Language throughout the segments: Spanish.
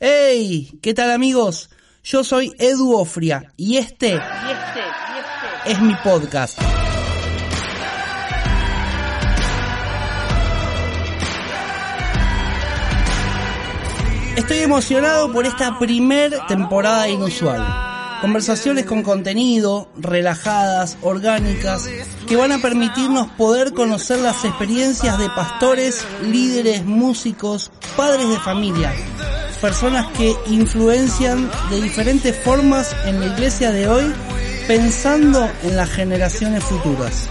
¡Hey! ¿Qué tal amigos? Yo soy Edu Ofria y este, es mi podcast. Estoy emocionado por esta primer temporada inusual. Conversaciones con contenido, relajadas, orgánicas, que van a permitirnos poder conocer las experiencias de pastores, líderes, músicos, padres de familia, personas que influencian de diferentes formas en la iglesia de hoy, pensando en las generaciones futuras.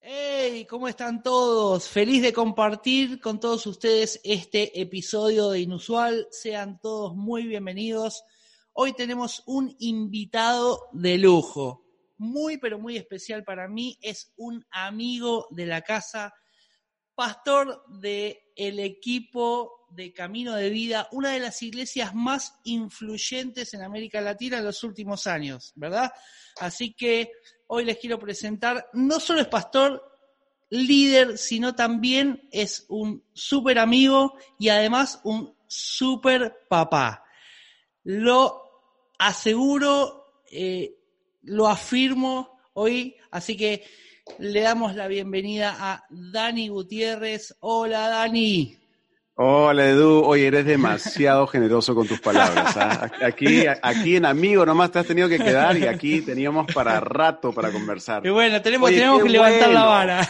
Hey, ¿cómo están todos? Feliz de compartir con todos ustedes este episodio de Inusual. Sean todos muy bienvenidos. Hoy tenemos un invitado de lujo, muy pero muy especial para mí. Es un amigo de la casa pastor del el equipo de Camino de Vida, una de las iglesias más influyentes en América Latina en los últimos años, ¿verdad? Así que hoy les quiero presentar, no solo es pastor, líder, sino también es un súper amigo y además un súper papá. Lo aseguro, eh, lo afirmo hoy, así que le damos la bienvenida a Dani Gutiérrez. Hola, Dani. Hola, Edu. Oye, eres demasiado generoso con tus palabras. ¿ah? Aquí, aquí en Amigo nomás te has tenido que quedar y aquí teníamos para rato para conversar. Y bueno, tenemos, tenemos que levantar la vara.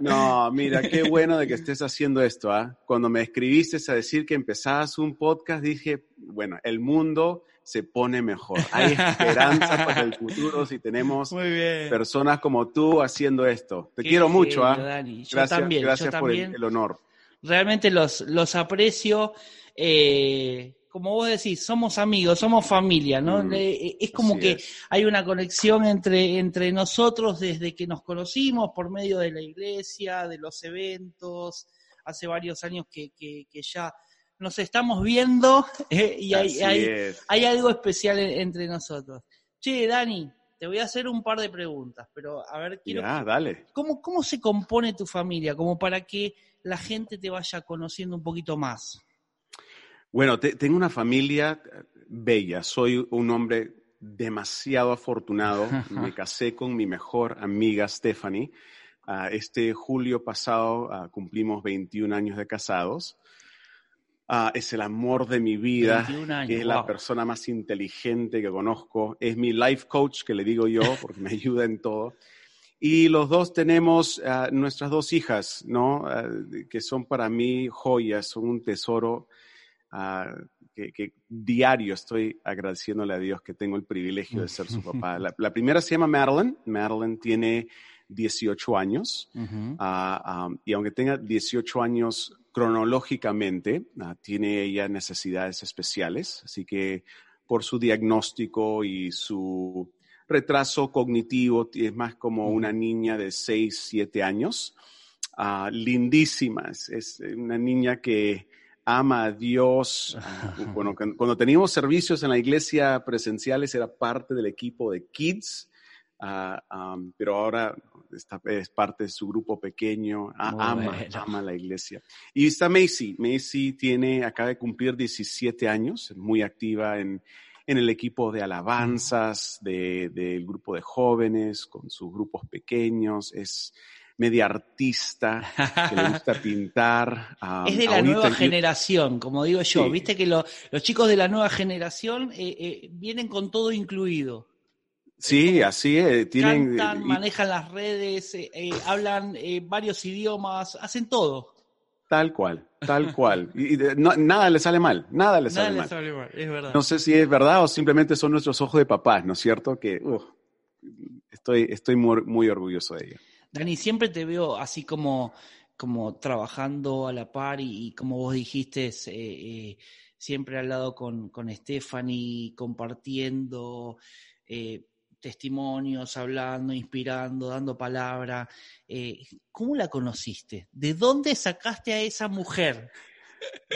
No, mira, qué bueno de que estés haciendo esto. ¿ah? Cuando me escribiste a decir que empezabas un podcast, dije, bueno, el mundo se pone mejor. Hay esperanza para el futuro si tenemos personas como tú haciendo esto. Te quiero mucho, ¿ah? Gracias, también, gracias por el, honor. Realmente los, los aprecio. Eh, como vos decís, somos amigos, somos familia, ¿no? Mm, eh, es como que hay una conexión entre, entre nosotros desde que nos conocimos por medio de la iglesia, de los eventos, hace varios años que, que, que ya nos estamos viendo eh, y hay, hay, algo especial entre nosotros. Che, Dani, te voy a hacer un par de preguntas, pero a ver, quiero... dale. ¿cómo, ¿Cómo se compone tu familia? Como para que la gente te vaya conociendo un poquito más. Bueno, tengo una familia bella. Soy un hombre demasiado afortunado. Me casé con mi mejor amiga Stephanie. Ah, este julio pasado ah, cumplimos 21 años de casados. Ah, es el amor de mi vida, es la persona más inteligente que conozco, es mi life coach, que le digo yo, porque me ayuda en todo. Y los dos tenemos ah, nuestras dos hijas, ¿no? Ah, que son para mí joyas, son un tesoro que, diario estoy agradeciéndole a Dios que tengo el privilegio de ser su papá. La, primera se llama Madeline. Madeline tiene 18 años y aunque tenga 18 años cronológicamente ah, tiene ella necesidades especiales, así que por su diagnóstico y su retraso cognitivo es más como una niña de 6, 7 años, uh, lindísima, es, una niña que ama a Dios. Ah, bueno, cuando teníamos servicios en la iglesia presenciales era parte del equipo de Kids Ah, pero ahora está, es parte de su grupo pequeño, ama, ama la iglesia. Y está Macy, Macy tiene, acaba de cumplir 17 años, muy activa en, en el equipo de alabanzas del de, grupo de jóvenes, con sus grupos pequeños, es media artista, que le gusta pintar. es de la nueva generación, como digo yo. Viste que los chicos de la nueva generación eh, eh, vienen con todo incluido. Sí, así es. Tienen, Cantan, manejan las redes, eh, eh, hablan eh, varios idiomas, hacen todo. Tal cual, tal cual. Y, nada le sale mal, nada le sale, mal. sale mal. es verdad. No sé si es verdad o simplemente son nuestros ojos de papás, ¿no es cierto? Que estoy, estoy muy, muy orgulloso de ella. Dani, siempre te veo así como como trabajando a la par y, como vos dijiste, eh, eh, siempre al lado con, con Stephanie, compartiendo eh, testimonios, hablando, inspirando, dando palabra. ¿Cómo la conociste? ¿De dónde sacaste a esa mujer?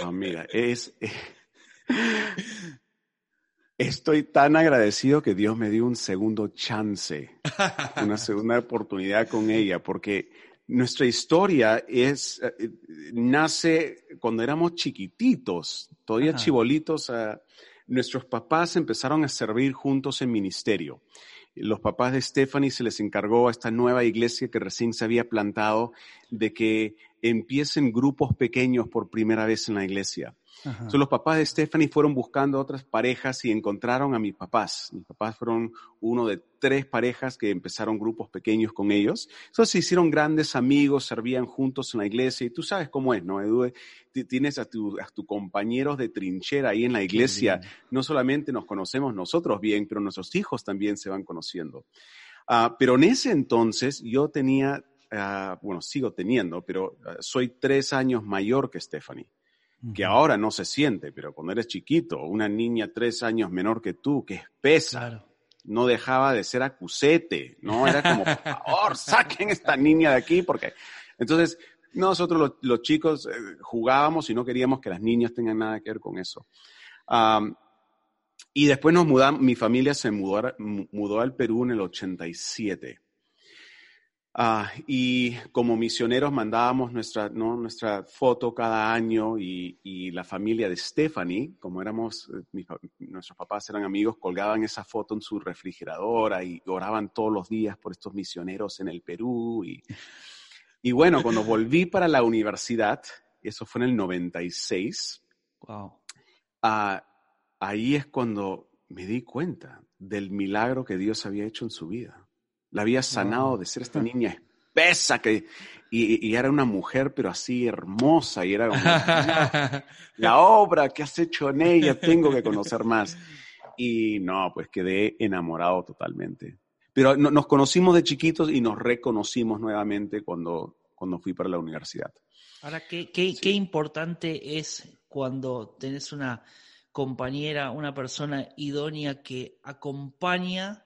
Ah, mira, es... Estoy tan agradecido que Dios me dio un segundo chance, una segunda oportunidad con ella, porque nuestra historia es, eh, nace cuando éramos chiquititos, todavía chibolitos. Ah, nuestros papás empezaron a servir juntos en ministerio. Los papás de Stephanie se les encargó a esta nueva iglesia que recién se había plantado de que empiecen grupos pequeños por primera vez en la iglesia los papás de Stephanie fueron buscando otras parejas y encontraron a mis papás. Mis papás fueron uno de tres parejas que empezaron grupos pequeños con ellos. Entonces se hicieron grandes amigos, servían juntos en la iglesia y tú sabes cómo es, ¿no, Edu? Tienes a tus tu compañeros de trinchera ahí en la iglesia. No solamente nos conocemos nosotros bien, pero nuestros hijos también se van conociendo. Ah, pero en ese entonces yo tenía, ah, bueno, sigo teniendo, pero ah, soy tres años mayor que Stephanie que ahora no se siente, pero cuando eres chiquito, una niña tres años menor que tú, que espesa, no dejaba de ser acusete, ¿no? Era como, por favor, saquen esta niña de aquí, porque... Entonces, nosotros los, chicos eh, jugábamos y no queríamos que las niñas tengan nada que ver con eso. y después nos mudamos, mi familia se mudó, mudó al Perú en el 87. Ah, y como misioneros mandábamos nuestra, ¿no? nuestra foto cada año y, y, la familia de Stephanie, como éramos, eh, nuestros papás eran amigos, colgaban esa foto en su refrigeradora y oraban todos los días por estos misioneros en el Perú. Y, y bueno, cuando volví para la universidad, eso fue en el 96, wow. Ah, ahí es cuando me di cuenta del milagro que Dios había hecho en su vida la había sanado de ser esta niña espesa que, y, era una mujer, pero así hermosa, y era la obra que has hecho en ella, tengo que conocer más. Y no, pues quedé enamorado totalmente. Pero nos conocimos de chiquitos y nos reconocimos nuevamente cuando, cuando fui para la universidad. Ahora, qué, qué, qué importante es cuando tenés una compañera, una persona idónea que acompaña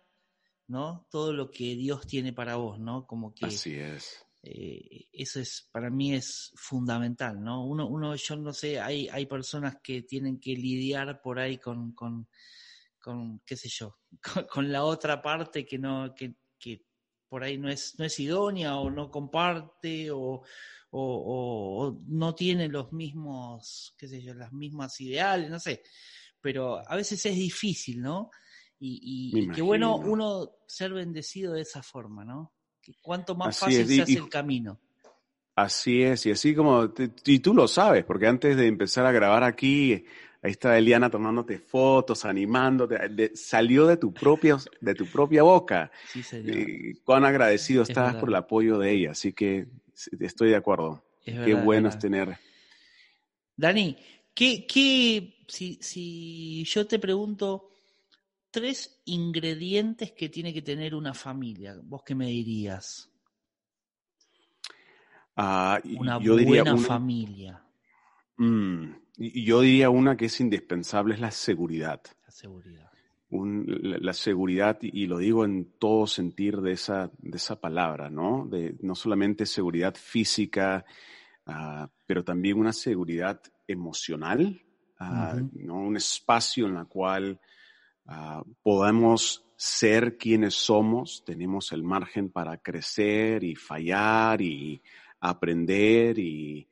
¿no? Todo lo que Dios tiene para vos, ¿no? Como que... Así es. Eh, eso es, para mí es fundamental, ¿no? Uno, uno yo no sé, hay, hay personas que tienen que lidiar por ahí con, con, con qué sé yo, con, la otra parte que no, que, que, por ahí no es, no es idónea o no comparte o, o, o, no tiene los mismos, qué sé yo, las mismas ideales, no sé. Pero a veces es difícil, ¿no? Y, y, qué bueno uno ser bendecido de esa forma, ¿no? Que cuanto más fácil se hace el camino. Así es, y así como, y tú lo sabes, porque antes de empezar a grabar aquí, ahí está Eliana tomándote fotos, animándote, salió de tu, propia, de tu propia boca. Sí, señor. cuán agradecido estás por el apoyo de ella, así que estoy de acuerdo. Qué bueno es tener. Dani, ¿qué, qué, si, si yo te pregunto, tres ingredientes que tiene que tener una familia. ¿Vos qué me dirías? Ah, una buena familia. Mm, yo diría una que es indispensable, es la seguridad. La seguridad. la, seguridad, y, lo digo en todo sentir de esa, de esa palabra, ¿no? De, no solamente seguridad física, ah, pero también una seguridad emocional, ah, ¿no? Un espacio en el cual Ah, podemos ser quienes somos, tenemos el margen para crecer y fallar y aprender y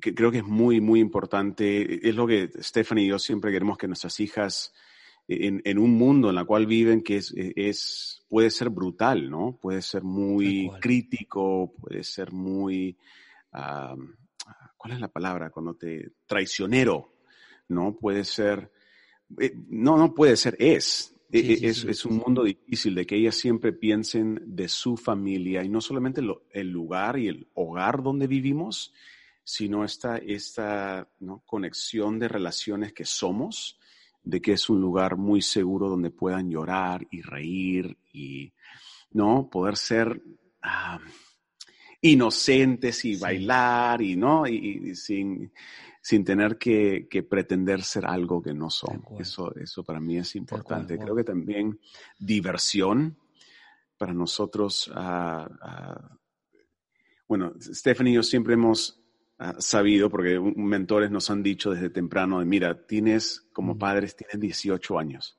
creo que es muy, muy importante. Es lo que Stephanie y yo siempre queremos que nuestras hijas, en, un mundo en el cual viven, que es, es, puede ser brutal, ¿no? Puede ser muy crítico, puede ser muy, ¿cuál es la palabra? Cuando te, traicionero, ¿no? Puede ser no, no puede ser, es. E, e, es, un mundo difícil de que ellas siempre piensen de su familia y no solamente el lugar y el hogar donde vivimos, sino esta, esta conexión de relaciones que somos, de que es un lugar muy seguro donde puedan llorar y reír y no poder ser ah, inocentes y bailar y no, y, sin, sin tener que, pretender ser algo que no son. Eso, eso para mí es importante. Creo que también diversión para nosotros. Uh, bueno, Stephanie y yo siempre hemos ah, sabido, porque mentores nos han dicho desde temprano, de, mira, tienes, como padres, tienes 18 años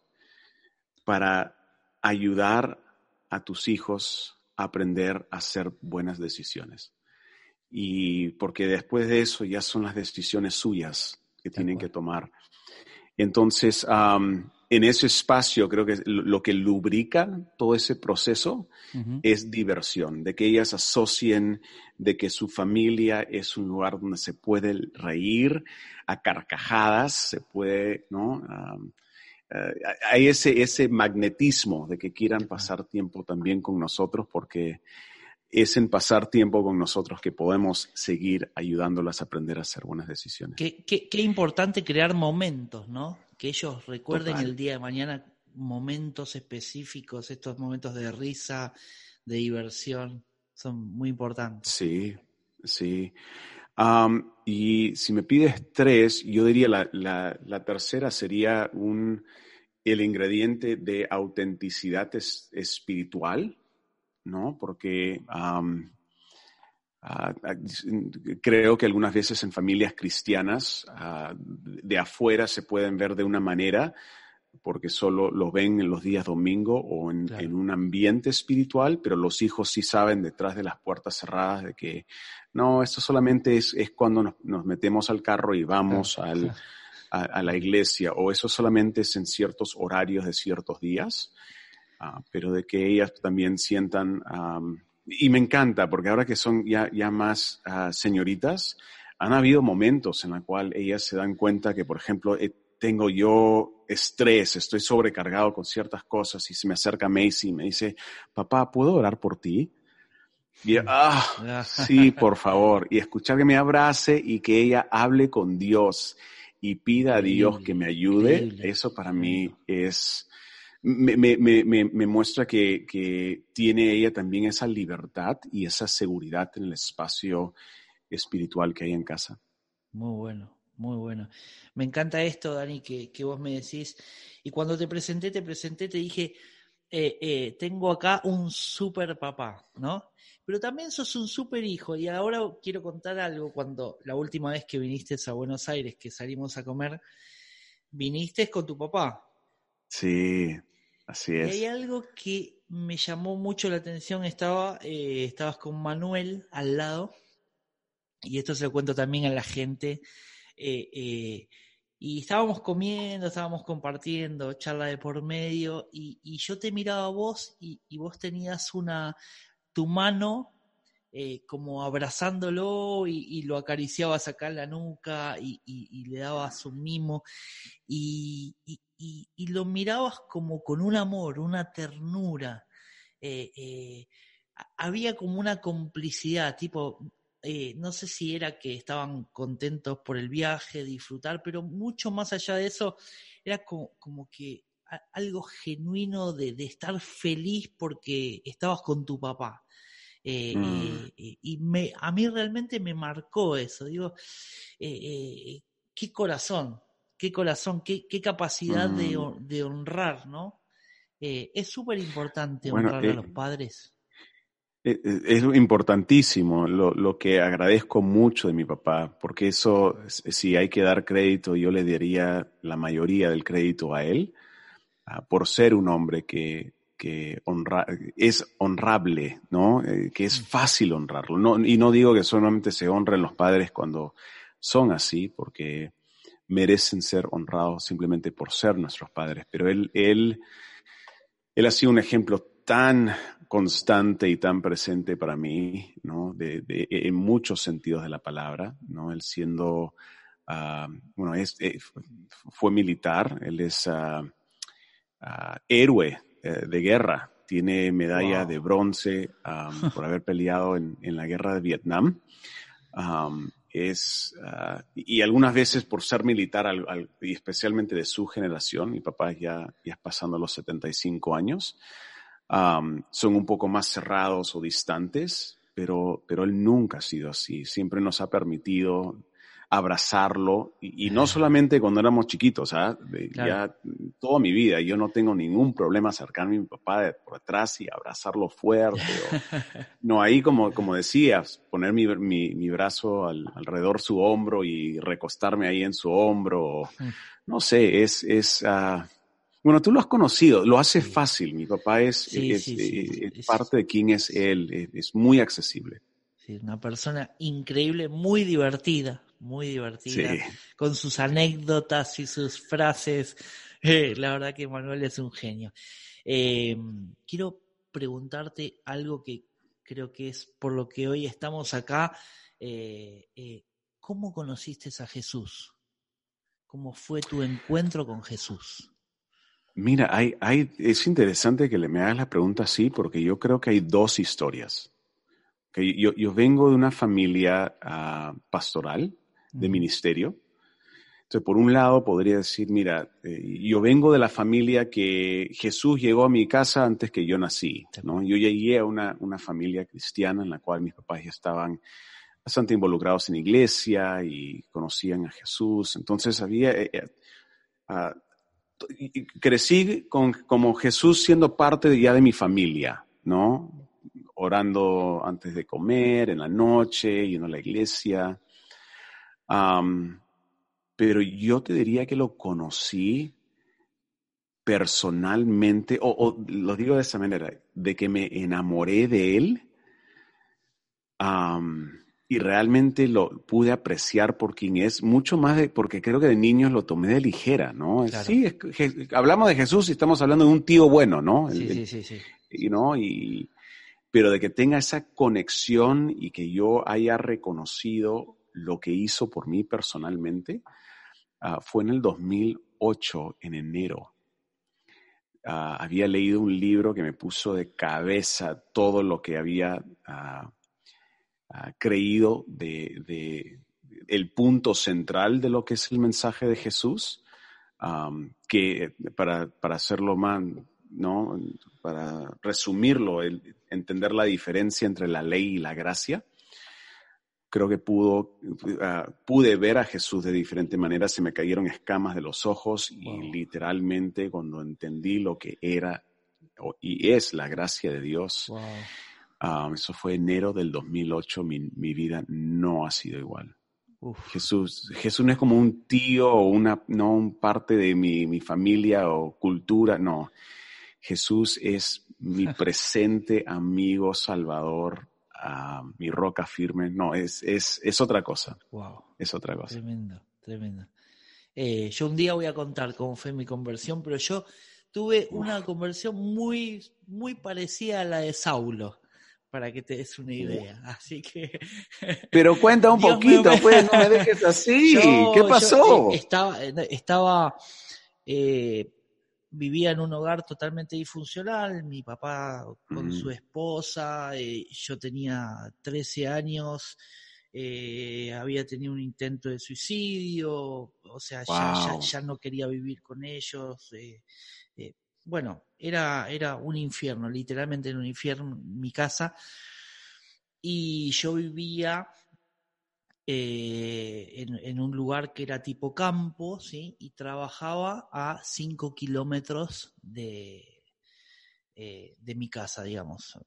para ayudar a tus hijos a aprender a hacer buenas decisiones. Y porque después de eso ya son las decisiones suyas que tienen que tomar. Entonces, en ese espacio creo que lo que lubrica todo ese proceso es diversión, de que ellas asocien de que su familia es un lugar donde se puede reír a carcajadas, se puede, ¿no? Eh, hay ese, ese magnetismo de que quieran pasar tiempo también con nosotros porque es en pasar tiempo con nosotros que podemos seguir ayudándolas a aprender a hacer buenas decisiones. Qué, qué, importante crear momentos, ¿no? Que ellos recuerden el día de mañana momentos específicos, estos momentos de risa, de diversión, son muy importantes. Sí, sí. y si me pides tres, yo diría la, la, tercera sería un, el ingrediente de autenticidad espiritual ¿no? Porque ah, ah, creo que algunas veces en familias cristianas ah, de afuera se pueden ver de una manera porque solo lo ven en los días domingo o en, un ambiente espiritual, pero los hijos sí saben detrás de las puertas cerradas de que no, esto solamente es, cuando nos, metemos al carro y vamos al, a, la iglesia, o eso solamente es en ciertos horarios de ciertos días. Ah, pero de que ellas también sientan, y me encanta, porque ahora que son ya, ya más ah, señoritas, han habido momentos en los cuales ellas se dan cuenta que, por ejemplo, eh, tengo yo estrés, estoy sobrecargado con ciertas cosas y se me acerca Macy y me dice, papá, ¿puedo orar por ti? Y ah, sí, por favor. Y escuchar que me abrace y que ella hable con Dios y pida a Dios que me ayude, eso para mí es, me, me, me, me muestra que, que, tiene ella también esa libertad y esa seguridad en el espacio espiritual que hay en casa. Muy bueno, muy bueno. Me encanta esto, Dani, que, que vos me decís. Y cuando te presenté, te presenté, te dije, eh, eh, tengo acá un super papá, ¿no? Pero también sos un super hijo. Y ahora quiero contar algo. Cuando la última vez que viniste a Buenos Aires, que salimos a comer, viniste con tu papá. Sí, Así es. Y hay algo que me llamó mucho la atención. Estaba, eh, estabas con Manuel al lado, y esto se lo cuento también a la gente. Eh, eh, y estábamos comiendo, estábamos compartiendo, charla de por medio, y, yo te miraba a vos y, vos tenías una, tu mano como abrazándolo y, lo acariciabas acá en la nuca y, le dabas un mimo. Y, y, lo mirabas como con un amor, una ternura. Eh, eh, había como una complicidad, tipo, eh, no sé si era que estaban contentos por el viaje, disfrutar, pero mucho más allá de eso, era como, que algo genuino de, estar feliz porque estabas con tu papá. Mm. y me, a mí realmente me marcó eso, digo, qué corazón, qué corazón, qué, capacidad de, mm. honrar, ¿no? Eh, es súper importante honrar a eh, los padres. Eh, es importantísimo lo, que agradezco mucho de mi papá, porque eso, si hay que dar crédito, yo le daría la mayoría del crédito a él, ah, por ser un hombre que, honra, es honrable, ¿no? que es mm. fácil honrarlo. y no digo que solamente se honren los padres cuando son así, porque merecen ser honrados simplemente por ser nuestros padres. Pero él, él, él ha sido un ejemplo tan constante y tan presente para mí, ¿no? De, en muchos sentidos de la palabra, ¿no? Él siendo, ah, bueno, es, eh, fue militar, él es uh, héroe eh, de guerra, tiene medalla de bronce por haber peleado en, en, la guerra de Vietnam es, ah, y algunas veces por ser militar, y especialmente de su generación, mi papá ya, ya pasando los 75 años, son un poco más cerrados o distantes, pero, pero Él nunca ha sido así. Siempre nos ha permitido abrazarlo, y, no solamente cuando éramos chiquitos, ¿ah? ya toda mi vida, yo no tengo ningún problema acercarme a mi papá por atrás y abrazarlo fuerte. no, ahí como, como decías, poner mi, mi, brazo alrededor su hombro y recostarme ahí en su hombro, no sé, es, es uh, bueno, tú lo has conocido, lo hace fácil. Mi papá es, es, parte de quién es él, es, muy accesible. Sí, una persona increíble, muy divertida, muy divertida, con sus anécdotas y sus frases. Eh, la verdad que Manuel es un genio. Eh, quiero preguntarte algo que creo que es por lo que hoy estamos acá. Eh, ¿Cómo conociste a Jesús? ¿Cómo fue tu encuentro con Jesús? Mira, hay, hay, es interesante que le me hagas la pregunta así porque yo creo que hay dos historias. Que yo, yo, vengo de una familia ah, pastoral, de ministerio. Entonces, por un lado, podría decir, mira, eh, yo vengo de la familia que Jesús llegó a mi casa antes que yo nací. ¿no? Yo llegué a una, una familia cristiana en la cual mis papás ya estaban bastante involucrados en iglesia y conocían a Jesús. Entonces, había... Eh, eh, ah, crecí con, como Jesús siendo parte ya de mi familia, ¿no? Orando antes de comer, en la noche, yendo a la iglesia. Pero yo te diría que lo conocí personalmente, o, lo digo de esa manera, de que me enamoré de él y realmente lo pude apreciar por quien es, mucho más de, porque creo que de niños lo tomé de ligera, ¿no? Sí, hablamos de Jesús y estamos hablando de un tío bueno, ¿no? Sí, sí, sí, Y, ¿no? Y, pero de que tenga esa conexión y que yo haya reconocido lo que hizo por mí personalmente, ah, fue en el 2008, en enero. Ah, había leído un libro que me puso de cabeza todo lo que había uh, creído de, el punto central de lo que es el mensaje de Jesús, que para, para, hacerlo más, ¿no? Para resumirlo, entender la diferencia entre la ley y la gracia. Creo que pudo, ah, pude ver a Jesús de diferente manera, se me cayeron escamas de los ojos y literalmente cuando entendí lo que era y es la gracia de Dios, Ah, eso fue enero del 2008. Mi, mi vida no ha sido igual. Jesús, Jesús no es como un tío o una, no un parte de mi, mi familia o cultura, no. Jesús es mi presente amigo, salvador, mi roca firme. No, es, es, es otra cosa. Wow. Es otra cosa. Tremendo, tremendo. Eh, yo un día voy a contar cómo fue mi conversión, pero yo tuve una conversión muy, muy parecida a la de Saulo para que te des una idea. Así que. Pero cuenta un poquito, pues, no me dejes así. ¿Qué pasó? Eh, estaba, eh, estaba eh, vivía en un hogar totalmente disfuncional, mi papá con su esposa, yo tenía 13 años, había tenido un intento de suicidio, o sea, ya, ya, no quería vivir con ellos bueno, era, era un infierno, literalmente en un infierno, mi casa. Y yo vivía eh, en, un lugar que era tipo campo, ¿sí? Y trabajaba a cinco kilómetros de, eh, de mi casa, digamos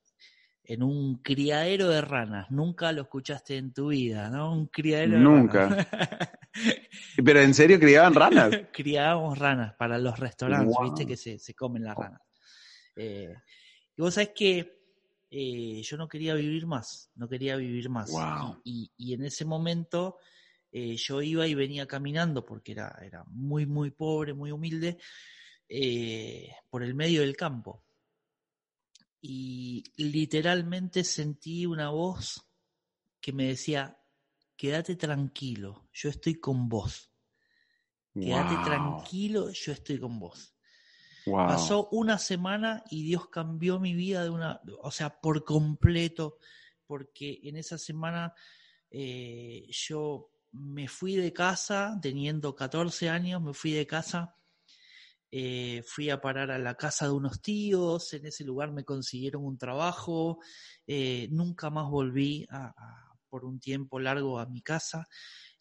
en un criadero de ranas. Nunca lo escuchaste en tu vida, ¿no? Un criadero Nunca. de ranas. Pero en serio criaban ranas. Criábamos ranas para los restaurantes, viste que se, comen las ranas. Eh, y vos sabés que eh, yo no quería vivir más, no quería vivir más. Y, en ese momento eh, yo iba y venía caminando porque era, era muy, muy pobre, muy humilde, por el medio del campo y literalmente sentí una voz que me decía, quédate tranquilo, yo estoy con vos. Quédate tranquilo, yo estoy con vos. Pasó una semana y Dios cambió mi vida de una, o sea, por completo, porque en esa semana eh, yo me fui de casa, teniendo 14 años, me fui de casa eh, fui a parar a la casa de unos tíos, en ese lugar me consiguieron un trabajo, eh, nunca más volví por un tiempo largo a mi casa.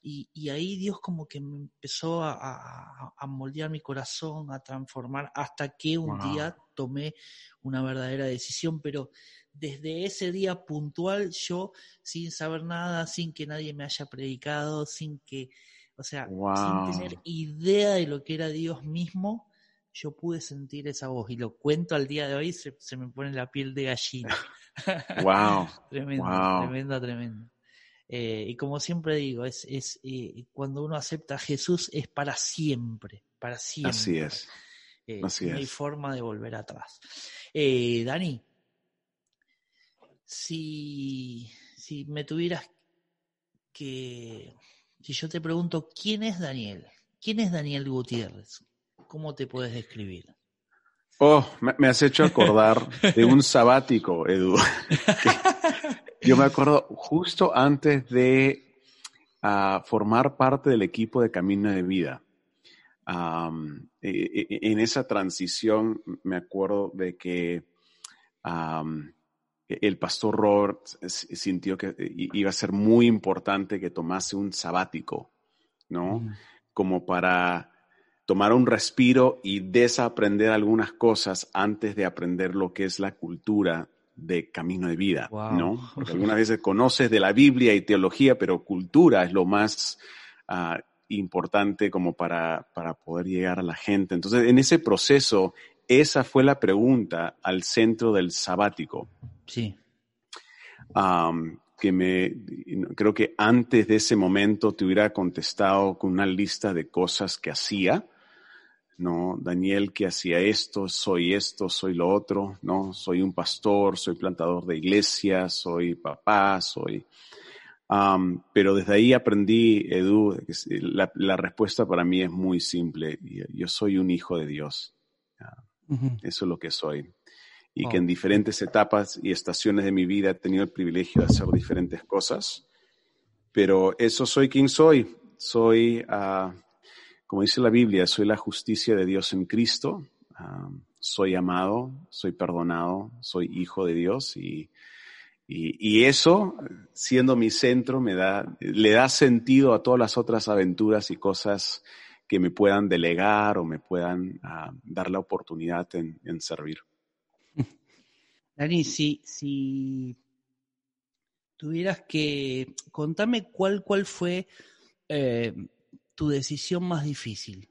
Y, ahí Dios como que me empezó a, moldear mi corazón, a transformar, hasta que un día tomé una verdadera decisión, pero desde ese día puntual yo, sin saber nada, sin que nadie me haya predicado, sin que, o sea, sin tener idea de lo que era Dios mismo, yo pude sentir esa voz y lo cuento al día de hoy, se, me pone la piel de gallina. wow. tremendo, tremendo, tremendo. Eh, y como siempre digo, es, es eh, cuando uno acepta a Jesús es para siempre, para siempre. Así es. Eh, Así no hay forma de volver atrás. Dani, si, si me tuvieras que, si yo te pregunto, ¿quién es Daniel? ¿Quién es Daniel Gutiérrez? ¿Cómo te puedes describir? Oh, me, has hecho acordar de un sabático, Edu. Yo me acuerdo justo antes de ah, formar parte del equipo de Camino de Vida. E, e, e, en esa transición me acuerdo de que el pastor Robert sintió que iba a ser muy importante que tomase un sabático, ¿no? Como para tomar un respiro y desaprender algunas cosas antes de aprender lo que es la cultura de camino de vida, ¿no? Porque algunas veces conoces de la Biblia y teología, pero cultura es lo más ah, importante como para, para poder llegar a la gente. Entonces, en ese proceso, esa fue la pregunta al centro del sabático. Sí. que me, creo que antes de ese momento te hubiera contestado con una lista de cosas que hacía, ¿no? Daniel que hacía esto, soy esto, soy lo otro, ¿no? Soy un pastor, soy plantador de iglesia, soy papá, soy... pero desde ahí aprendí, Edu, la, la, respuesta para mí es muy simple. Yo soy un hijo de Dios. Eso es lo que soy. Y que en diferentes etapas y estaciones de mi vida he tenido el privilegio de hacer diferentes cosas. Pero eso soy quien soy. Soy uh, como dice la Biblia, soy la justicia de Dios en Cristo, soy amado, soy perdonado, soy hijo de Dios y, y, eso, siendo mi centro, me da, le da sentido a todas las otras aventuras y cosas que me puedan delegar o me puedan dar la oportunidad en, servir. Dani, si, si tuvieras que contame cuál, cuál fue eh, tu decisión más difícil?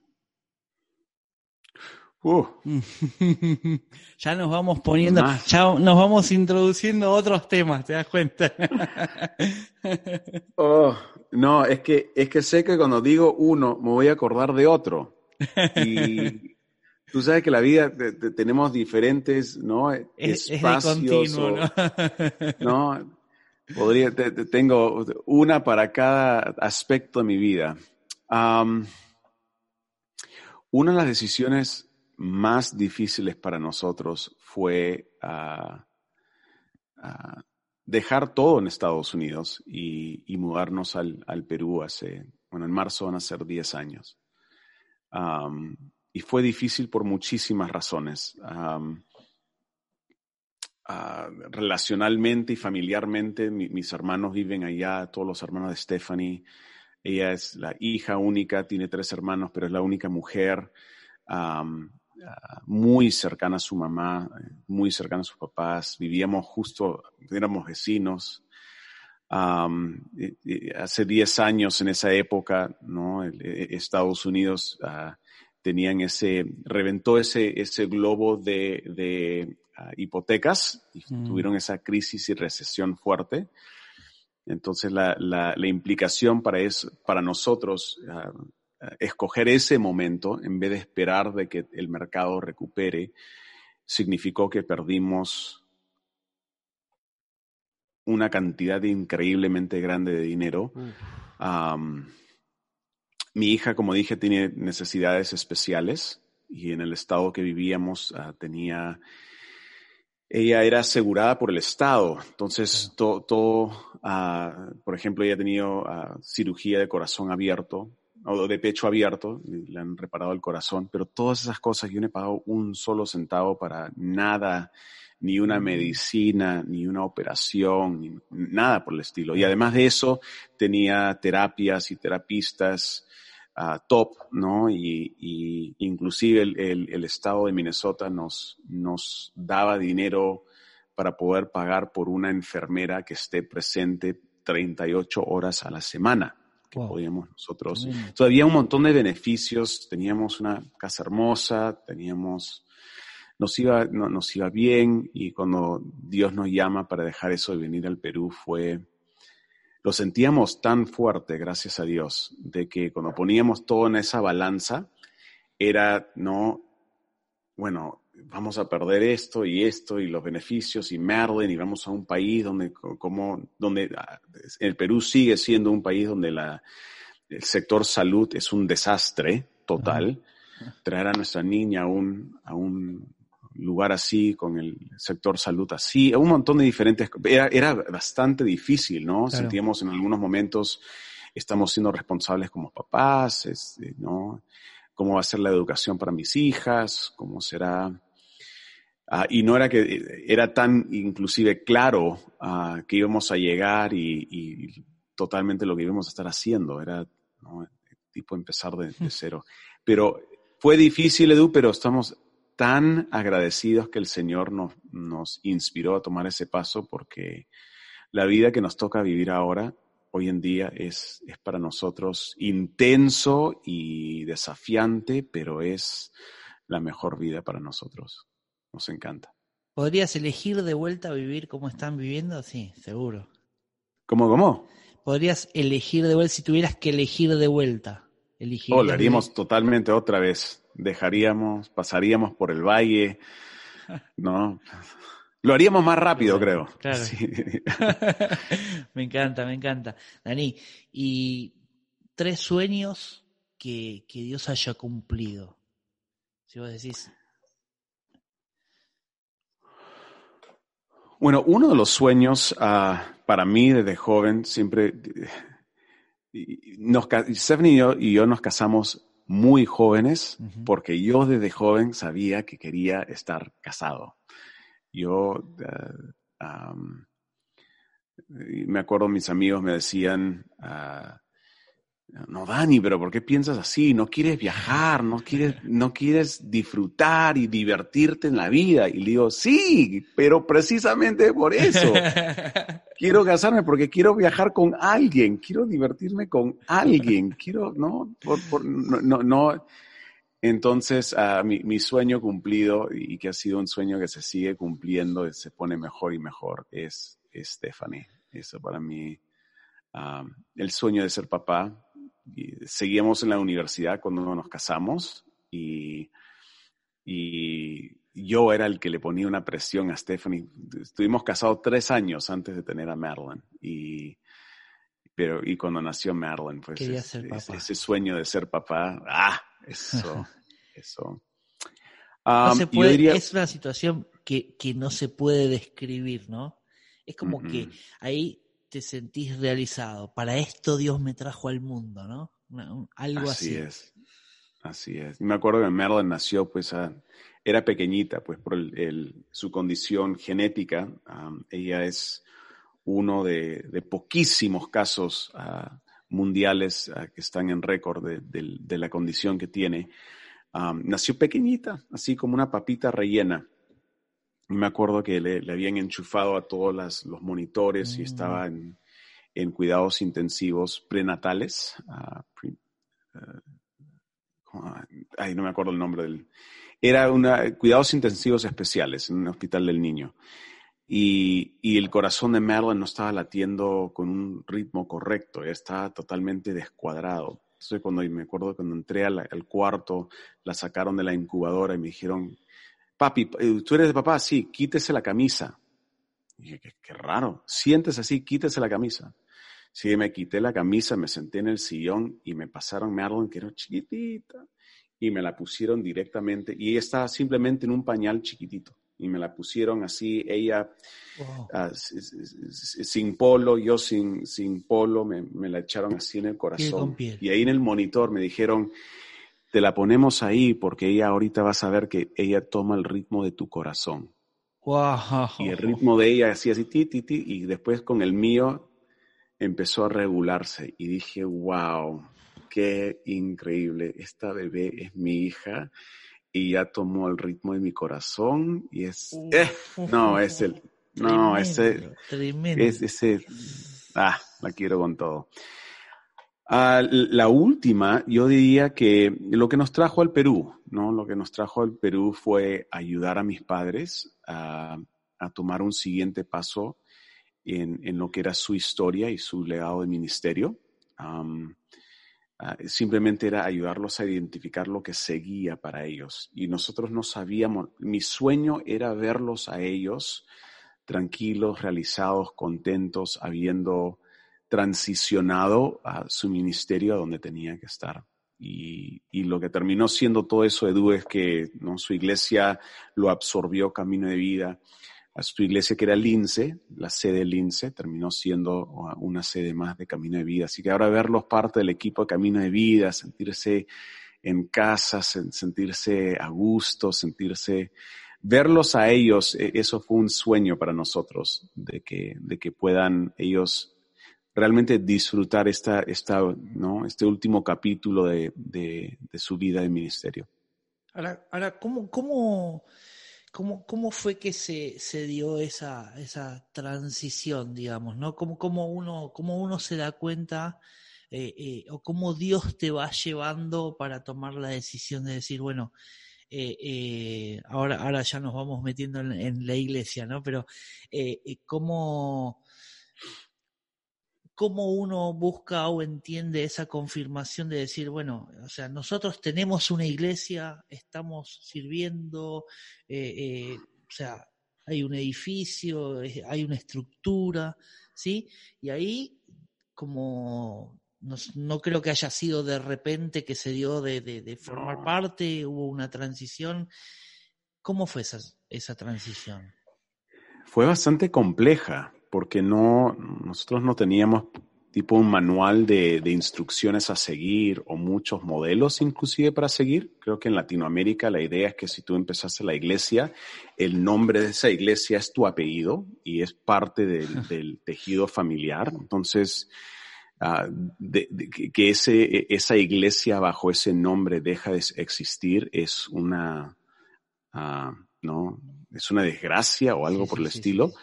Uh. ya nos vamos poniendo, ya nos vamos introduciendo otros temas, ¿te das cuenta? oh, no, es que, es que sé que cuando digo uno me voy a acordar de otro. Y tú sabes que la vida tenemos diferentes, ¿no? Espacios. continuo, ¿no? ¿no? Podría, tengo una para cada aspecto de mi vida una de las decisiones más difíciles para nosotros fue ah, ah, dejar todo en Estados Unidos y, mudarnos al, Perú hace, bueno, en marzo van a ser 10 años. y fue difícil por muchísimas razones. Ah, relacionalmente y familiarmente, mis hermanos viven allá, todos los hermanos de Stephanie ella es la hija única, tiene tres hermanos, pero es la única mujer ah, muy cercana a su mamá, muy cercana a sus papás. Vivíamos justo, éramos vecinos. hace 10 años en esa época, ¿no? E, Estados Unidos uh, tenían ese, reventó ese, ese globo de, ah, hipotecas y mm. tuvieron esa crisis y recesión fuerte. Entonces, la, la, la implicación para, es, para nosotros, uh, escoger ese momento en vez de esperar de que el mercado recupere, significó que perdimos una cantidad increíblemente grande de dinero. Um, mi hija, como dije, tiene necesidades especiales y en el estado que vivíamos uh, tenía ella era asegurada por el Estado. Entonces, todo, todo ah, por ejemplo, ella ha tenido ah, cirugía de corazón abierto o de pecho abierto, le han reparado el corazón, pero todas esas cosas yo no he pagado un solo centavo para nada, ni una mm. medicina, ni una operación, ni nada por el estilo. Y además de eso, tenía terapias y terapistas uh, top, ¿no? Y, y inclusive el, el, el, estado de Minnesota nos, nos daba dinero para poder pagar por una enfermera que esté presente 38 horas a la semana que podíamos nosotros. había un montón de beneficios, teníamos una casa hermosa, teníamos, nos iba, nos iba bien y cuando Dios nos llama para dejar eso y venir al Perú fue, lo sentíamos tan fuerte, gracias a Dios, de que cuando poníamos todo en esa balanza, era, no, bueno, vamos a perder esto y esto y los beneficios y Merlin y vamos a un país donde, como, donde ah, el Perú sigue siendo un país donde la, el sector salud es un desastre total. Traer a nuestra niña a un, a un lugar así, con el sector salud así, un montón de diferentes, era, era bastante difícil, ¿no? Sentíamos en algunos momentos, estamos siendo responsables como papás, este, ¿no? cómo va a ser la educación para mis hijas, cómo será. Ah, y no era que era tan inclusive claro uh, que íbamos a llegar y, y, totalmente lo que íbamos a estar haciendo, era ¿no? tipo empezar de, de, cero. Pero fue difícil, Edu, pero estamos tan agradecidos que el Señor nos, nos inspiró a tomar ese paso porque la vida que nos toca vivir ahora hoy en día es, es para nosotros intenso y desafiante, pero es la mejor vida para nosotros. Nos encanta. ¿Podrías elegir de vuelta vivir como están viviendo? Sí, seguro. ¿Cómo, cómo? ¿Podrías elegir de vuelta si tuvieras que elegir de vuelta? Oh, lo haríamos totalmente otra vez. Dejaríamos, pasaríamos por el valle, ¿no? Lo haríamos más rápido, creo. Claro. me encanta, me encanta. Dani, y tres sueños que, que, Dios haya cumplido. Si vos decís. Bueno, uno de los sueños uh, para mí desde joven, siempre. Nos, Stephanie y yo, y yo nos casamos muy jóvenes uh -huh. porque yo desde joven sabía que quería estar casado. Yo uh, um, me acuerdo mis amigos me decían, uh, no Dani, pero ¿por qué piensas así? No quieres viajar, no quieres, no quieres disfrutar y divertirte en la vida. Y le digo, sí, pero precisamente por eso. quiero casarme porque quiero viajar con alguien, quiero divertirme con alguien, quiero, no, por, por, no, no, no entonces, uh, mi, mi, sueño cumplido y que ha sido un sueño que se sigue cumpliendo, se pone mejor y mejor, es, es Stephanie. Eso para mí, um, el sueño de ser papá. Seguíamos en la universidad cuando nos casamos y, y yo era el que le ponía una presión a Stephanie. Estuvimos casados tres años antes de tener a Madeline y pero y cuando nació Madeline, pues es, es, ese sueño de ser papá, ah, eso, eso. Um, no se puede, diría... Es una situación que, que, no se puede describir, ¿no? Es como que ahí te sentís realizado. Para esto Dios me trajo al mundo, ¿no? Algo así. Así es. Así es. Y me acuerdo que Merlin nació, pues, a, era pequeñita, pues, por el, el, su condición genética. Um, ella es uno de, de poquísimos casos uh, mundiales uh, que están en récord de, de, de, la condición que tiene. Um, nació pequeñita, así como una papita rellena. Y me acuerdo que le, le habían enchufado a todos las, los monitores mm. y estaba en, en, cuidados intensivos prenatales. Uh, pre, ay, no me acuerdo el nombre del. Era una, cuidados intensivos especiales en un hospital del niño y, y, el corazón de Madeline no estaba latiendo con un ritmo correcto, estaba totalmente descuadrado. Entonces, cuando me acuerdo cuando entré al, al, cuarto, la sacaron de la incubadora y me dijeron, papi, eh, ¿tú eres de papá? Sí, quítese la camisa. Y dije, qué, qué raro, siéntese así, quítese la camisa. Sí, me quité la camisa, me senté en el sillón y me pasaron Madeline, que era chiquitita, y me la pusieron directamente, y ella estaba simplemente en un pañal chiquitito y me la pusieron así, ella ah, sin polo, yo sin, sin polo, me, me, la echaron así en el corazón. Y ahí en el monitor me dijeron, te la ponemos ahí porque ella ahorita va a saber que ella toma el ritmo de tu corazón. Y el ritmo de ella así, así, ti, ti, ti, y después con el mío empezó a regularse y dije, wow, qué increíble, esta bebé es mi hija y ya tomó el ritmo de mi corazón y es, eh, no, es el, no, ese, es ese, ah, la quiero con todo. Ah, la última, yo diría que lo que nos trajo al Perú, ¿no? Lo que nos trajo al Perú fue ayudar a mis padres a, a tomar un siguiente paso en, en, lo que era su historia y su legado de ministerio. Ah, simplemente era ayudarlos a identificar lo que seguía para ellos. Y nosotros no sabíamos, mi sueño era verlos a ellos tranquilos, realizados, contentos, habiendo transicionado a su ministerio a donde tenían que estar. Y, lo que terminó siendo todo eso, Edu, es que ¿no? su iglesia lo absorbió camino de vida a su iglesia que era Lince, la sede Lince, terminó siendo una sede más de Camino de Vida. Así que ahora verlos parte del equipo de Camino de Vida, sentirse en casa, sentirse a gusto, sentirse, verlos a ellos, e, eso fue un sueño para nosotros, de que, de que puedan ellos realmente disfrutar esta, esta, ¿no? este último capítulo de, de, su vida de ministerio. Ahora, ahora ¿cómo, cómo, ¿Cómo, ¿Cómo, fue que se, se dio esa, esa, transición, digamos, ¿no? ¿Cómo, cómo, uno, cómo uno se da cuenta eh, eh, o cómo Dios te va llevando para tomar la decisión de decir, bueno, eh, ahora, ahora ya nos vamos metiendo en, en la iglesia, ¿no? Pero ¿cómo, cómo uno busca o entiende esa confirmación de decir, bueno, o sea, nosotros tenemos una iglesia, estamos sirviendo, eh, eh, o sea, hay un edificio, hay una estructura, ¿sí? Y ahí, como no, creo que haya sido de repente que se dio de, formar parte, hubo una transición. ¿Cómo fue esa, esa transición? Fue bastante compleja porque no, nosotros no teníamos tipo un manual de, instrucciones a seguir o muchos modelos inclusive para seguir. Creo que en Latinoamérica la idea es que si tú empezaste la iglesia, el nombre de esa iglesia es tu apellido y es parte del, tejido familiar. Entonces, ah, que ese, esa iglesia bajo ese nombre deja de existir es una, ah, no, es una desgracia o algo por el estilo.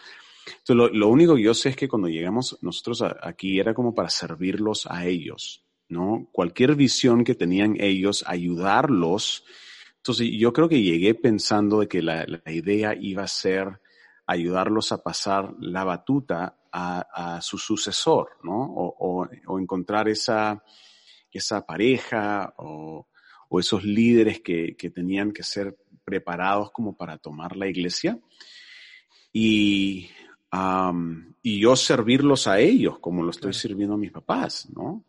Entonces, lo, único que yo sé es que cuando llegamos nosotros aquí era como para servirlos a ellos, ¿no? Cualquier visión que tenían ellos, ayudarlos. Entonces, yo creo que llegué pensando de que la, idea iba a ser ayudarlos a pasar la batuta a, su sucesor, ¿no? O, encontrar esa, esa pareja o, esos líderes que, que, tenían que ser preparados como para tomar la iglesia. Y y yo servirlos a ellos como lo estoy sirviendo a mis papás, ¿no?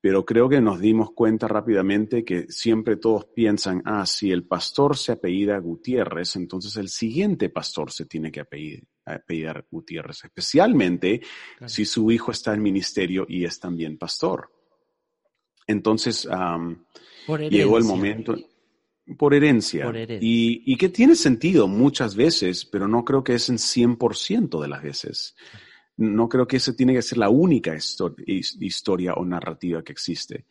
Pero creo que nos dimos cuenta rápidamente que siempre todos piensan, ah, si el pastor se apellida Gutiérrez, entonces el siguiente pastor se tiene que apellidar, Gutiérrez, especialmente si su hijo está en ministerio y es también pastor. Entonces, llegó el momento por herencia. Y, y, que tiene sentido muchas veces, pero no creo que es en 100% de las veces. No creo que esa tiene que ser la única historia o narrativa que existe.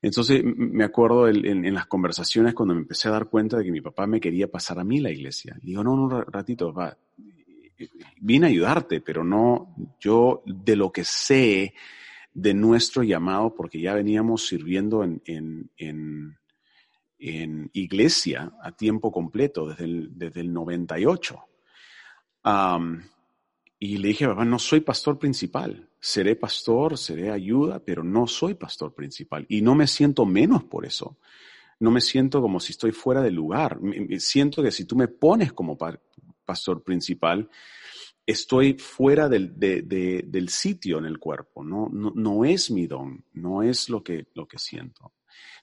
Entonces me acuerdo en, las conversaciones cuando me empecé a dar cuenta de que mi papá me quería pasar a mí la iglesia. digo, no, no, ratito, va, vine a ayudarte, pero no, yo de lo que sé de nuestro llamado, porque ya veníamos sirviendo en, en en iglesia a tiempo completo desde el, desde el 98. y le dije, papá, no soy pastor principal. Seré pastor, seré ayuda, pero no soy pastor principal. Y no me siento menos por eso. No me siento como si estoy fuera de lugar. siento que si tú me pones como pastor principal, estoy fuera del, del sitio en el cuerpo. No, no, no, es mi don, no es lo que, lo que siento.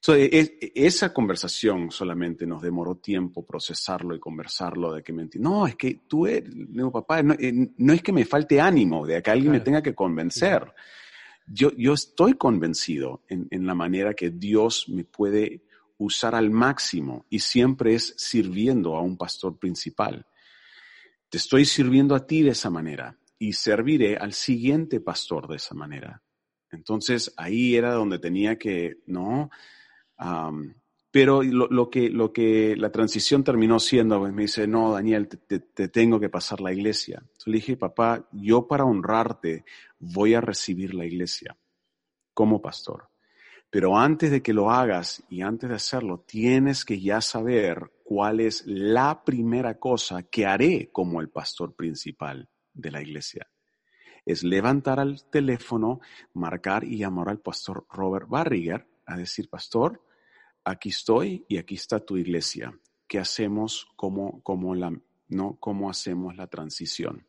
Esa conversación solamente nos demoró tiempo procesarlo y conversarlo de que me no, es que tú eres, digo, papá, eh, no, es que me falte ánimo, de que alguien me tenga que convencer. Yo, yo estoy convencido en, en la manera que Dios me puede usar al máximo y siempre es sirviendo a un pastor principal. Te estoy sirviendo a ti de esa manera y serviré al siguiente pastor de esa manera. Entonces ahí era donde tenía que, ¿no? pero lo, que, lo que la transición terminó siendo, pues me dice, no, Daniel, te, tengo que pasar la iglesia. Entonces le dije, papá, yo para honrarte voy a recibir la iglesia como pastor. Pero antes de que lo hagas y antes de hacerlo, tienes que ya saber cuál es la primera cosa que haré como el pastor principal de la iglesia. Es levantar al teléfono, marcar y llamar al pastor Robert Barriger a decir, pastor, aquí estoy y aquí está tu iglesia. ¿Qué hacemos? ¿Cómo, la, no, cómo hacemos la transición?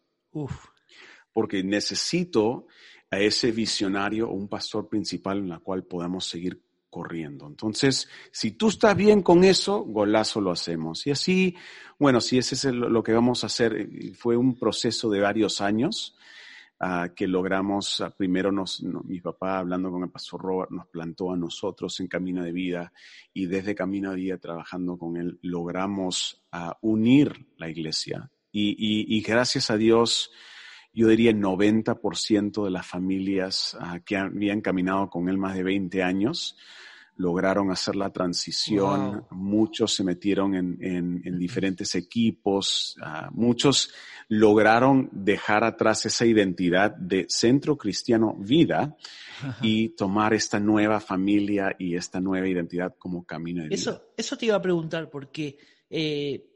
Porque necesito a ese visionario o un pastor principal en la cual podamos seguir corriendo. Entonces, si tú estás bien con eso, golazo lo hacemos. Y así, bueno, si ese es lo que vamos a hacer, eh, fue un proceso de varios años uh, que logramos, uh, primero nos, mi papá hablando con el pastor Robert nos plantó a nosotros en Camino de Vida y desde Camino de Vida trabajando con él logramos uh, unir la iglesia. Y, y, y gracias a Dios, yo diría el 90% de las familias que habían caminado con él más de 20 años lograron hacer la transición, muchos se metieron en, en, en diferentes equipos, uh, muchos lograron dejar atrás esa identidad de Centro Cristiano Vida y tomar esta nueva familia y esta nueva identidad como camino de vida. Eso, eso te iba a preguntar porque... Eh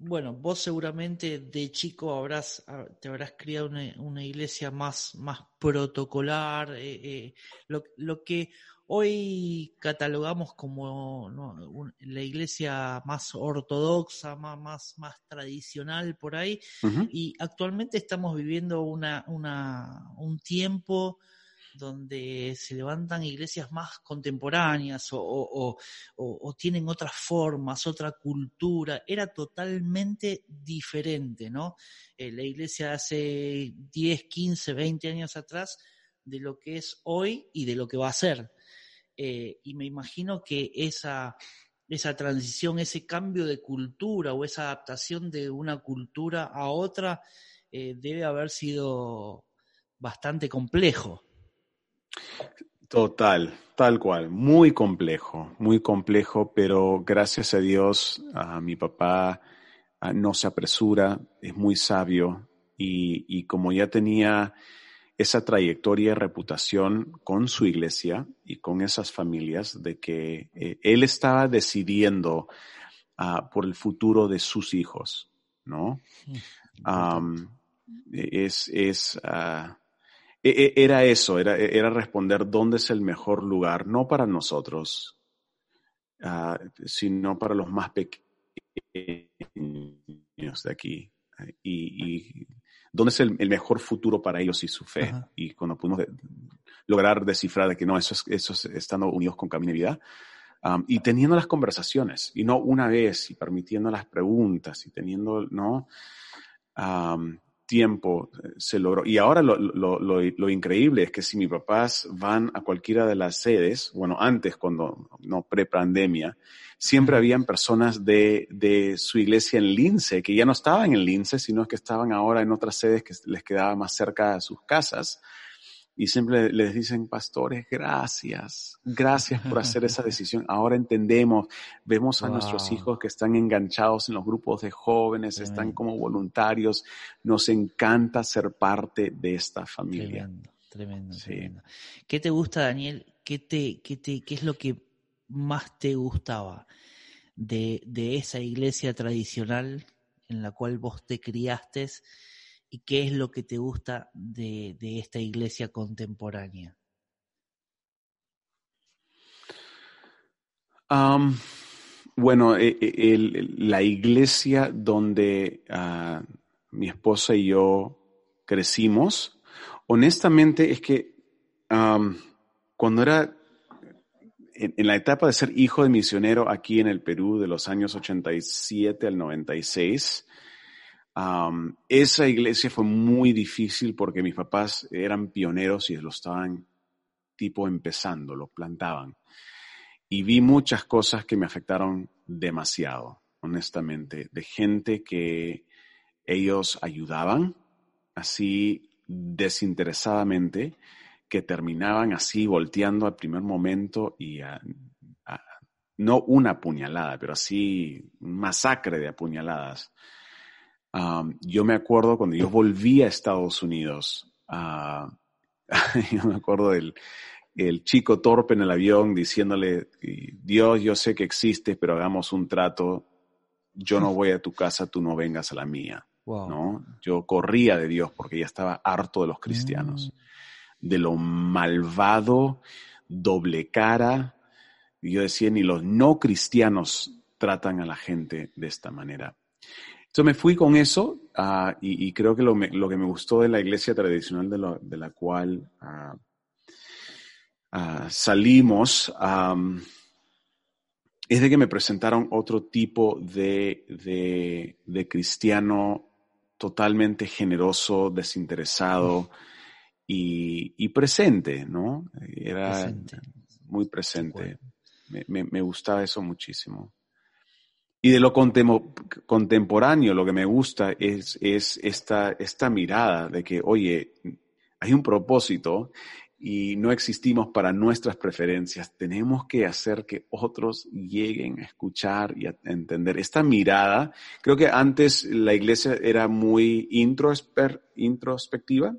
bueno, vos seguramente de chico habrás, ah, te habrás criado una, una iglesia más, más protocolar, eh, eh, lo, lo, que hoy catalogamos como ¿no? la iglesia más ortodoxa, más, más, más tradicional por ahí, y actualmente estamos viviendo una, una, un tiempo donde se levantan iglesias más contemporáneas o, tienen otras formas, otra cultura. Era totalmente diferente, ¿no? Eh, la iglesia hace 10, 15, 20 años atrás de lo que es hoy y de lo que va a ser. Eh, y me imagino que esa, esa transición, ese cambio de cultura o esa adaptación de una cultura a otra eh, debe haber sido bastante complejo. Total, tal cual, muy complejo, muy complejo, pero gracias a Dios, a mi papá no se apresura, es muy sabio y, como ya tenía esa trayectoria y reputación con su iglesia y con esas familias, de que eh, él estaba decidiendo ah, por el futuro de sus hijos, ¿no? es, es ah, e, e, era eso, era, era responder dónde es el mejor lugar, no para nosotros, uh, sino para los más pequeños de aquí. Y, y dónde es el, el, mejor futuro para ellos y su fe. Ajá. Y cuando pudimos de, lograr descifrar de que no, eso es, eso es estando unidos con Camino de Vida, um, y teniendo las conversaciones, y no una vez, y permitiendo las preguntas, y teniendo, ¿no? Um, tiempo eh, se logró. Y ahora lo, lo, lo, lo, increíble es que si mis papás van a cualquiera de las sedes, bueno, antes cuando, no, pre-pandemia, siempre habían personas de, de su iglesia en Lince, que ya no estaban en Lince, sino que estaban ahora en otras sedes que les quedaba más cerca de sus casas y siempre les dicen, pastores, gracias, gracias por hacer esa decisión. Ahora entendemos, vemos a wow. nuestros hijos que están enganchados en los grupos de jóvenes, están como voluntarios. Nos encanta ser parte de esta familia. Tremendo, tremendo, sí. tremendo. ¿Qué te gusta, Daniel? ¿Qué, te, qué, te, ¿Qué es lo que más te gustaba de, de esa iglesia tradicional en la cual vos te criaste? Y qué es lo que te gusta de, esta iglesia contemporánea? Um, bueno, eh, el, la iglesia donde uh, mi esposa y yo crecimos, honestamente es que um, cuando era en, la etapa de ser hijo de misionero aquí en el Perú de los años 87 al 96, esa iglesia fue muy difícil porque mis papás eran pioneros y lo estaban tipo empezando, lo plantaban. Y vi muchas cosas que me afectaron demasiado, honestamente, de gente que ellos ayudaban así desinteresadamente, que terminaban así volteando al primer momento y no una puñalada, pero así masacre de apuñaladas. Yo me acuerdo cuando yo volví a Estados Unidos, uh, yo me acuerdo del el chico torpe en el avión diciéndole, Dios, yo sé que existes, pero hagamos un trato, yo no voy a tu casa, tú no vengas a la mía. ¿no? Yo corría de Dios porque ya estaba harto de los cristianos, mm. de lo malvado, doble cara. Y yo decía, ni los no cristianos tratan a la gente de esta manera. Me fui con eso ah, y, creo que lo, que me gustó de la iglesia tradicional de, la cual ah, ah, salimos es de que me presentaron otro tipo de, de cristiano totalmente generoso, desinteresado y, presente, ¿no? Era muy presente. Me, gustaba eso muchísimo. Y de lo contemporáneo, lo que me gusta es, es esta, esta mirada de que, oye, hay un propósito y no existimos para nuestras preferencias. Tenemos que hacer que otros lleguen a escuchar y a entender. Esta mirada, creo que antes la iglesia era muy introspectiva,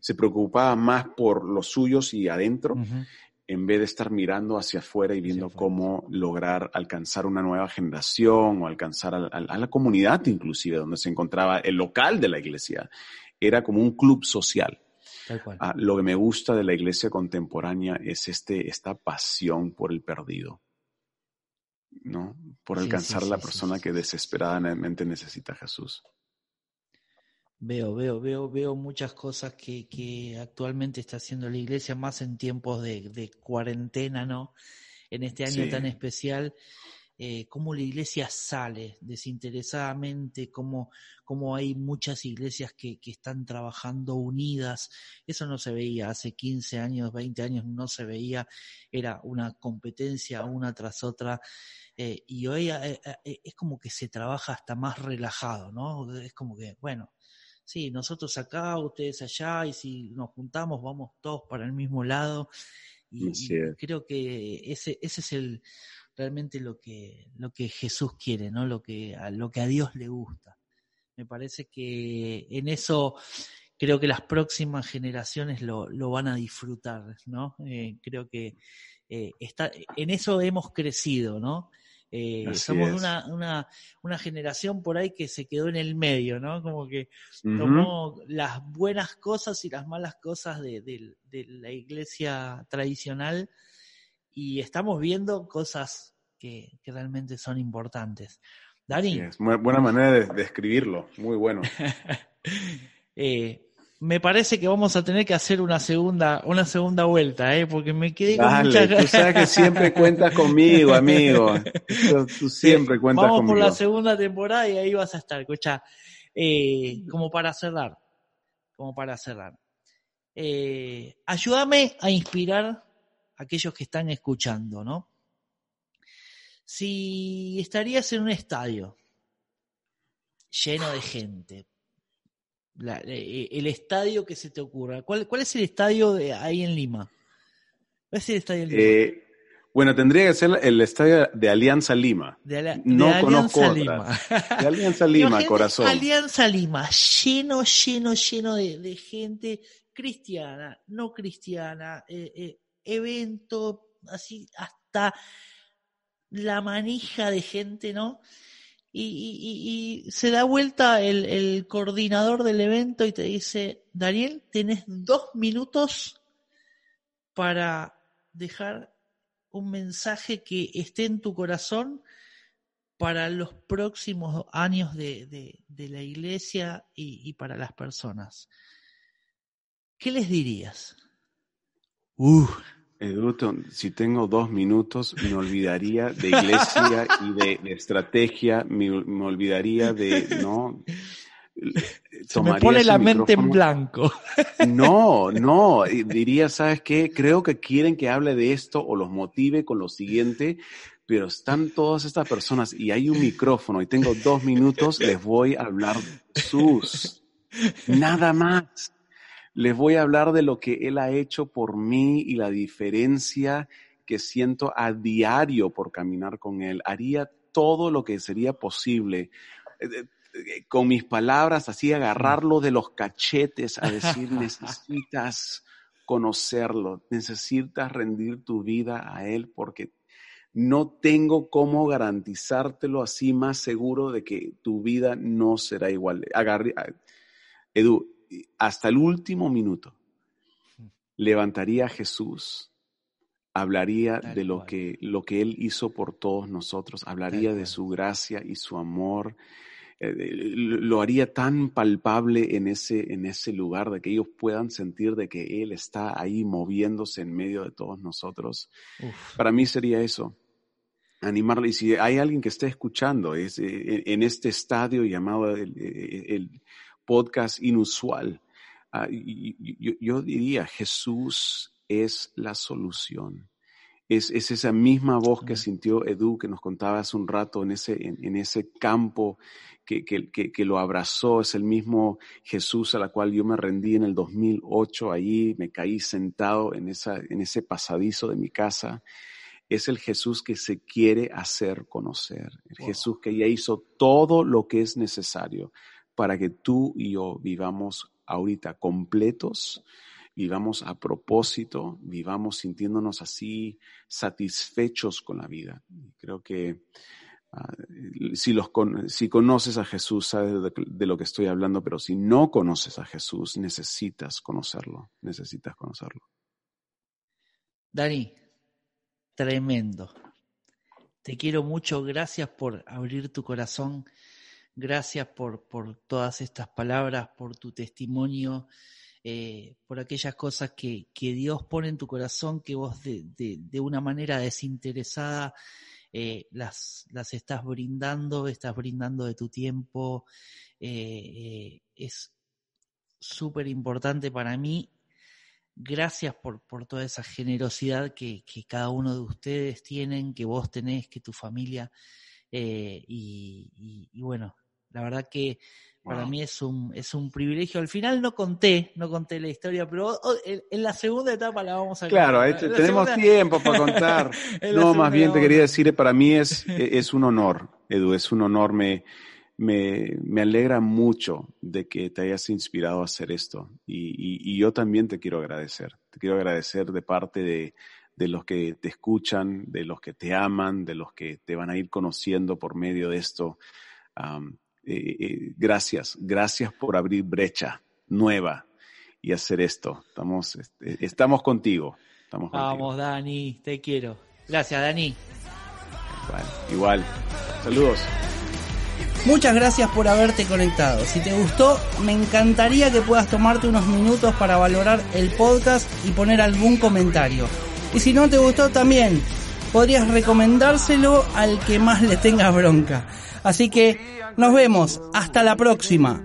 se preocupaba más por los suyos y adentro, en vez de estar mirando hacia afuera y viendo cómo lograr alcanzar una nueva generación o alcanzar a, a la comunidad inclusive, donde se encontraba el local de la iglesia. Era como un club social. Ah, lo que me gusta de la iglesia contemporánea es este, esta pasión por el perdido, ¿no? Por alcanzar a la persona que desesperadamente necesita a Jesús. Veo, veo, veo, veo muchas cosas que, actualmente está haciendo la iglesia, más en tiempos de, cuarentena, ¿no? En este año tan especial eh, cómo la iglesia sale desinteresadamente, cómo, cómo hay muchas iglesias que, que, están trabajando unidas. Eso no se veía hace 15 años, 20 años, no se veía. Era una competencia una tras otra. Eh, y hoy eh, es como que se trabaja hasta más relajado, ¿no? Es como que, bueno, sí, nosotros acá, ustedes allá, y si nos juntamos vamos todos para el mismo lado. Y, y creo que ese, ese es el, realmente lo que, lo que Jesús quiere, ¿no? Lo que, a, lo que a Dios le gusta. Me parece que en eso creo que las próximas generaciones lo, lo van a disfrutar, ¿no? Eh, creo que eh, está, en eso hemos crecido, ¿no? Eh, somos una, una, una, generación por ahí que se quedó en el medio, ¿no? Como que tomó las buenas cosas y las malas cosas de, de la iglesia tradicional y estamos viendo cosas que, realmente son importantes. Dani. es buena manera de, describirlo, muy bueno. Eh, me parece que vamos a tener que hacer una segunda, una segunda vuelta, ¿eh? porque me quedé con Dale, Tú sabes que siempre cuentas conmigo, amigo. Tú, siempre cuentas conmigo. Vamos por la segunda temporada y ahí vas a estar. Escucha, eh, como para cerrar, como para cerrar. Eh, ayúdame a inspirar aquellos que están escuchando, ¿no? Si estarías en un estadio lleno de gente, eh, el estadio que se te ocurra, ¿cuál, cuál es el estadio de ahí en Lima? ¿Cuál es el estadio Lima? Eh, bueno, tendría que ser el estadio de Alianza Lima. no Alianza Lima. De Alianza Lima, corazón. Alianza Lima, lleno, lleno, lleno de, gente cristiana, no cristiana, eh, evento, así hasta la manija de gente, ¿no? Y, se da vuelta el, coordinador del evento y te dice, Daniel, tenés dos minutos para dejar un mensaje que esté en tu corazón para los próximos años de, la iglesia y, y, para las personas. ¿Qué les dirías? Uh, Eduto, si tengo dos minutos, me olvidaría de iglesia y de, estrategia, me, olvidaría de, ¿no? Se me pone la mente en blanco. No, no, diría, ¿sabes qué? Creo que quieren que hable de esto o los motive con lo siguiente, pero están todas estas personas y hay un micrófono y tengo dos minutos, les voy a hablar sus. Nada más. Les voy a hablar de lo que Él ha hecho por mí y la diferencia que siento a diario por caminar con Él. Haría todo lo que sería posible eh, eh, con mis palabras, así agarrarlo de los cachetes a decir, necesitas conocerlo, necesitas rendir tu vida a Él porque no tengo cómo garantizártelo así más seguro de que tu vida no será igual. Edu, hasta el último minuto, levantaría a Jesús, hablaría de lo que, lo que Él hizo por todos nosotros, hablaría de su gracia y su amor, eh, lo haría tan palpable en ese, en ese lugar, de que ellos puedan sentir de que Él está ahí moviéndose en medio de todos nosotros. Para mí sería eso, animarle. Y si hay alguien que esté escuchando es, en este estadio llamado el podcast inusual. Ah, yo, diría, Jesús es la solución. Es, esa misma voz que sintió Edu, que nos contaba hace un rato en ese, en, ese campo que, que, lo abrazó. Es el mismo Jesús a la cual yo me rendí en el 2008. Allí me caí sentado en, esa, en ese pasadizo de mi casa es el Jesús que se quiere hacer conocer, el Jesús que ya hizo todo lo que es necesario para que tú y yo vivamos ahorita completos, vivamos a propósito, vivamos sintiéndonos así satisfechos con la vida. Creo que ah, si, conoces a Jesús, sabes de, lo que estoy hablando, pero si no conoces a Jesús, necesitas conocerlo, necesitas conocerlo. Dani, tremendo. Te quiero mucho, gracias por abrir tu corazón Gracias por, por todas estas palabras, por tu testimonio, eh, por aquellas cosas que, que, Dios pone en tu corazón que vos de, de, una manera desinteresada eh, las, las estás brindando, estás brindando de tu tiempo. Eh, es súper importante para mí. Gracias por, por toda esa generosidad que, que, cada uno de ustedes tienen, que vos tenés, que tu familia. y, y, bueno, la verdad que para mí es un, es un privilegio. Al final no conté, no conté la historia, pero en la segunda etapa la vamos a Claro, tenemos tiempo para contar. no, más bien te quería decir, para mí es, e, es un honor, Edu, es un honor. Me, me, me alegra mucho de que te hayas inspirado a hacer esto. Y, y, yo también te quiero agradecer. Te quiero agradecer de parte de, de los que te escuchan, de los que te aman, de los que te van a ir conociendo por medio de esto. Eh, eh, gracias, gracias por abrir brecha nueva y hacer esto. Estamos, este, estamos contigo. Estamos Vamos, Dani, te quiero. Gracias, Dani. igual. Saludos. Muchas gracias por haberte conectado. Si te gustó, me encantaría que puedas tomarte unos minutos para valorar el podcast y poner algún comentario. Y si no te gustó también, podrías recomendárselo al que más le tenga bronca. Así que nos vemos. Hasta la próxima.